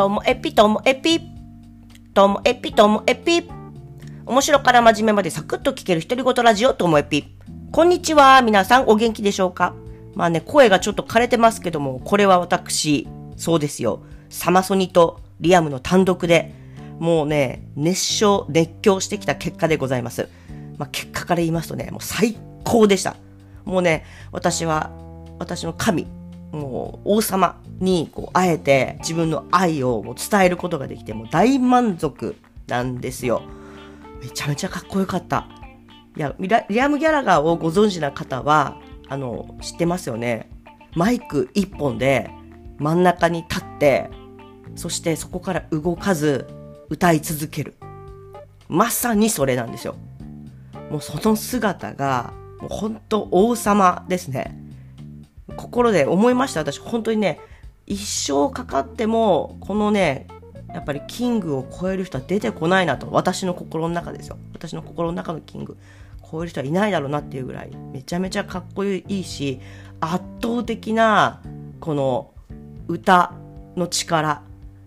ともエピともエピ。ともエピともエピ。面白から真面目までサクッと聞ける独り言ラジオともエピ。こんにちは。皆さんお元気でしょうか？まあね、声がちょっと枯れてますけども、これは私、そうですよ。サマソニとリアムの単独で、もうね、熱唱、熱狂してきた結果でございます。まあ、結果から言いますとね、もう最高でした。もうね、私は、私の神、もう王様にこう会えて自分の愛を伝えることができてもう大満足なんですよ。めちゃめちゃかっこよかった。いや、リアム・ギャラガーをご存知な方は、あの、知ってますよね。マイク一本で真ん中に立って、そしてそこから動かず歌い続ける。まさにそれなんですよ。もうその姿が、もう本当王様ですね。心で思いました。私本当にね、一生かかっても、このね、やっぱりキングを超える人は出てこないなと。私の心の中ですよ。私の心の中のキング。超える人はいないだろうなっていうぐらい、めちゃめちゃかっこいいし、圧倒的な、この歌の力。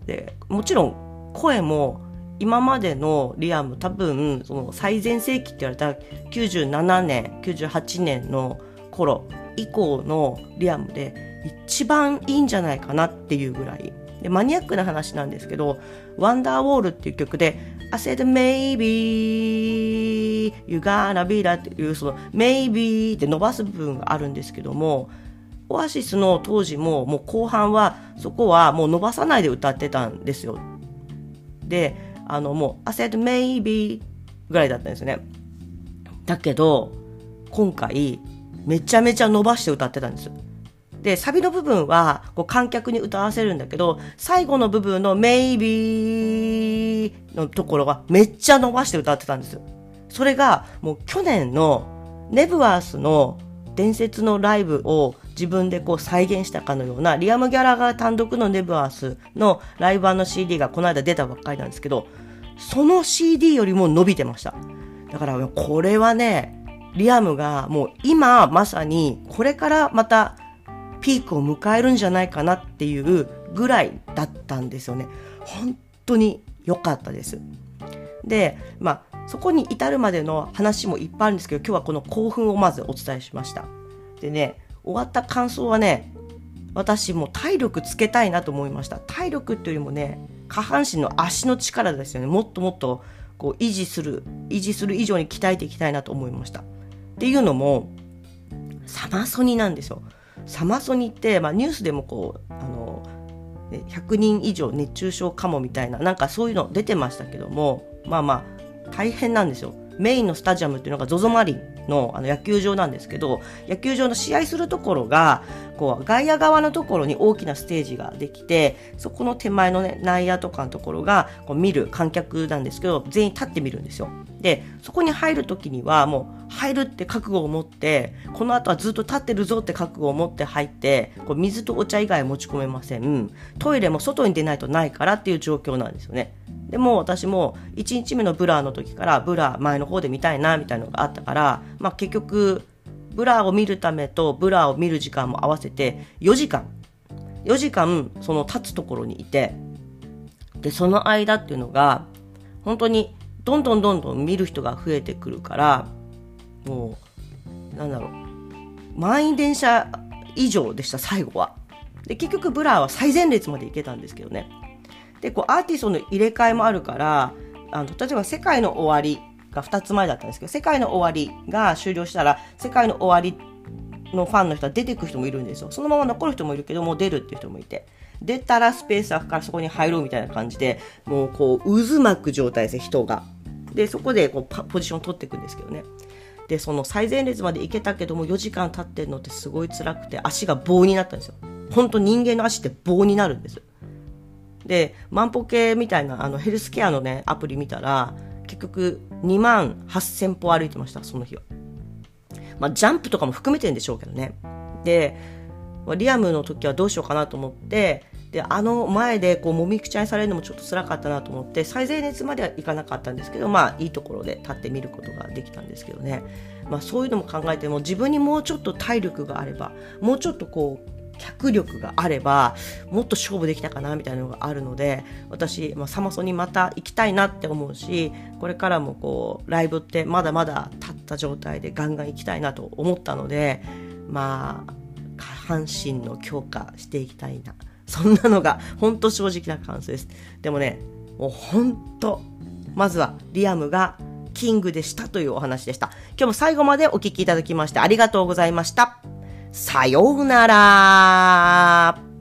で、もちろん声も今までのリアム多分その最前世紀って言われた97年98年の頃以降のリアムで一番いいんじゃないかなっていうぐらいでマニアックな話なんですけど「ワンダーウォール」っていう曲で「I said maybe you gonna be that」っていうその「maybe」って伸ばす部分があるんですけどもオアシスの当時ももう後半はそこはもう伸ばさないで歌ってたんですよ。であのもう「I said maybe」ぐらいだったんですよね。だけど今回めちゃめちゃ伸ばして歌ってたんです。で、サビの部分はこう観客に歌わせるんだけど、最後の部分の maybe のところがめっちゃ伸ばして歌ってたんです。それがもう去年のネブワースの伝説のライブを自分でこう再現したかのようなリアム・ギャラガー単独のネブワースのライブ版の CD がこの間出たばっかりなんですけど、その CD よりも伸びてました。だからこれはね、リアムがもう今まさにこれからまたピークを迎えるんじゃないかなっていうぐらいだったんですよね。本当に良かったです。で、まあ、そこに至るまでの話もいっぱいあるんですけど、今日はこの興奮をまずお伝えしました。でね、終わった感想はね、私も体力つけたいなと思いました。体力っていうよりもね、下半身の足の力ですよね。もっともっとこう維持する、維持する以上に鍛えていきたいなと思いました。っていうのも、サマソニなんですよ。サマソニって、まあ、ニュースでもこう、あの、100人以上熱中症かもみたいな、なんかそういうの出てましたけども、まあまあ、大変なんですよ。メインのスタジアムっていうのが ZOZO マリンのあの野球場なんですけど、野球場の試合するところが、こう、外野側のところに大きなステージができて、そこの手前のね、内野とかのところが、こう見る観客なんですけど、全員立ってみるんですよ。で、そこに入るときには、もう、入るって覚悟を持って、この後はずっと立ってるぞって覚悟を持って入って、こう水とお茶以外持ち込めません。トイレも外に出ないとないからっていう状況なんですよね。でも私も1日目の Blur の時から Blur 前の方で見たいなみたいなのがあったから、まあ、結局 Blur を見るためと Blur を見る時間も合わせて4時間。4時間その立つところにいてでその間っていうのが本当にどんどんどんどん見る人が増えてくるからもうなんだろう満員電車以上でした最後は。で結局 Blur は最前列まで行けたんですけどね。でこうアーティストの入れ替えもあるからあの例えば「世界の終わり」が2つ前だったんですけど「世界の終わり」が終了したら「世界の終わり」のファンの人は出てく人もいるんですよ。そのまま残る人もいるけどもう出るっていう人もいて。出たらスペース空くからそこに入ろうみたいな感じでもうこう渦巻く状態ですね人が。でそこでこうポジション取っていくんですけどね。でその最前列まで行けたけども4時間経ってるのってすごい辛くて足が棒になったんですよ。本当人間の足って棒になるんです。で、万歩計みたいなあのヘルスケアのね、アプリ見たら、結局2万8000歩歩いてました、その日は。まあ、ジャンプとかも含めてんでしょうけどね。で、リアムの時はどうしようかなと思って、で、あの前でこう、もみくちゃにされるのもちょっと辛かったなと思って、最前列まではいかなかったんですけど、まあ、いいところで立ってみることができたんですけどね。まあ、そういうのも考えても、自分にもうちょっと体力があれば、もうちょっとこう、脚力があればもっと勝負できたかなみたいなのがあるので私、まあ、サマソにまた行きたいなって思うしこれからもこうライブってまだまだ立った状態でガンガン行きたいなと思ったのでまあ下半身の強化していきたいな。そんなのが本当正直な感想です。でもねもう本当まずはリアムがキングでしたというお話でした。今日も最後までお聞きいただきましてありがとうございました。さようなら。